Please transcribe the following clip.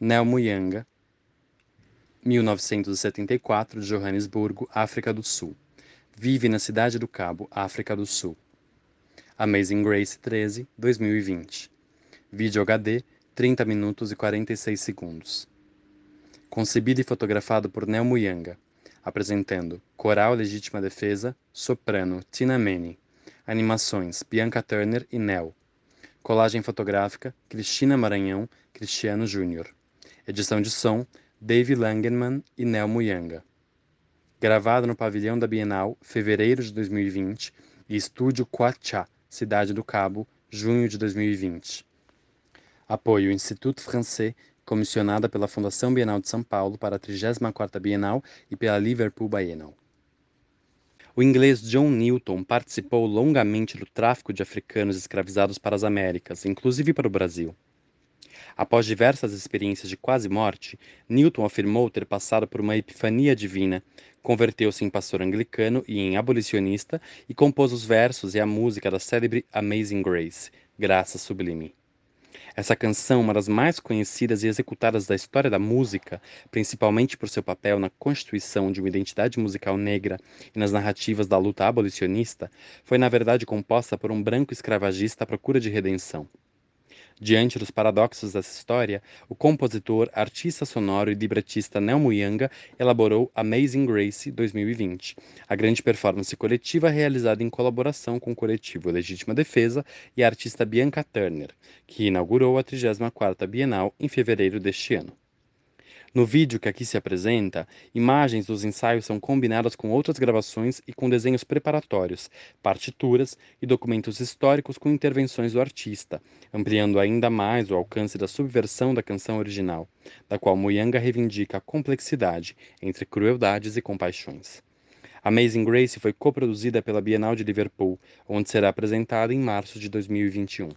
Nel Muyanga, 1974, Johannesburgo, África do Sul. Vive na Cidade do Cabo, África do Sul. Amazing Grace 13, 2020. Vídeo HD, 30 minutos e 46 segundos. Concebido e fotografado por Nel Muyanga, apresentando Coral Legítima Defesa, Soprano Tina Mene, Animações Bianca Turner e Nel. Colagem fotográfica Cristina Maranhão, Cristiano Júnior. Edição de som Dave Langenman e Nel Muyanga. Gravado no pavilhão da Bienal, fevereiro de 2020, e estúdio Quachá, Cidade do Cabo, junho de 2020. Apoio Instituto Français, comissionada pela Fundação Bienal de São Paulo para a 34ª Bienal e pela Liverpool Bienal. O inglês John Newton participou longamente do tráfico de africanos escravizados para as Américas, inclusive para o Brasil. Após diversas experiências de quase morte, Newton afirmou ter passado por uma epifania divina, converteu-se em pastor anglicano e em abolicionista e compôs os versos e a música da célebre Amazing Grace, Graça Sublime. Essa canção, uma das mais conhecidas e executadas da história da música, principalmente por seu papel na constituição de uma identidade musical negra e nas narrativas da luta abolicionista, foi na verdade composta por um branco escravagista à procura de redenção. Diante dos paradoxos dessa história, o compositor, artista sonoro e libretista Nel Muyanga elaborou Amazing Grace 2020, a grande performance coletiva realizada em colaboração com o coletivo Legítima Defesa e a artista Bianca Turner, que inaugurou a 34ª Bienal em fevereiro deste ano. No vídeo que aqui se apresenta, imagens dos ensaios são combinadas com outras gravações e com desenhos preparatórios, partituras e documentos históricos com intervenções do artista, ampliando ainda mais o alcance da subversão da canção original, da qual Muyanga reivindica a complexidade entre crueldades e compaixões. Amazing Grace foi coproduzida pela Bienal de Liverpool, onde será apresentada em março de 2021.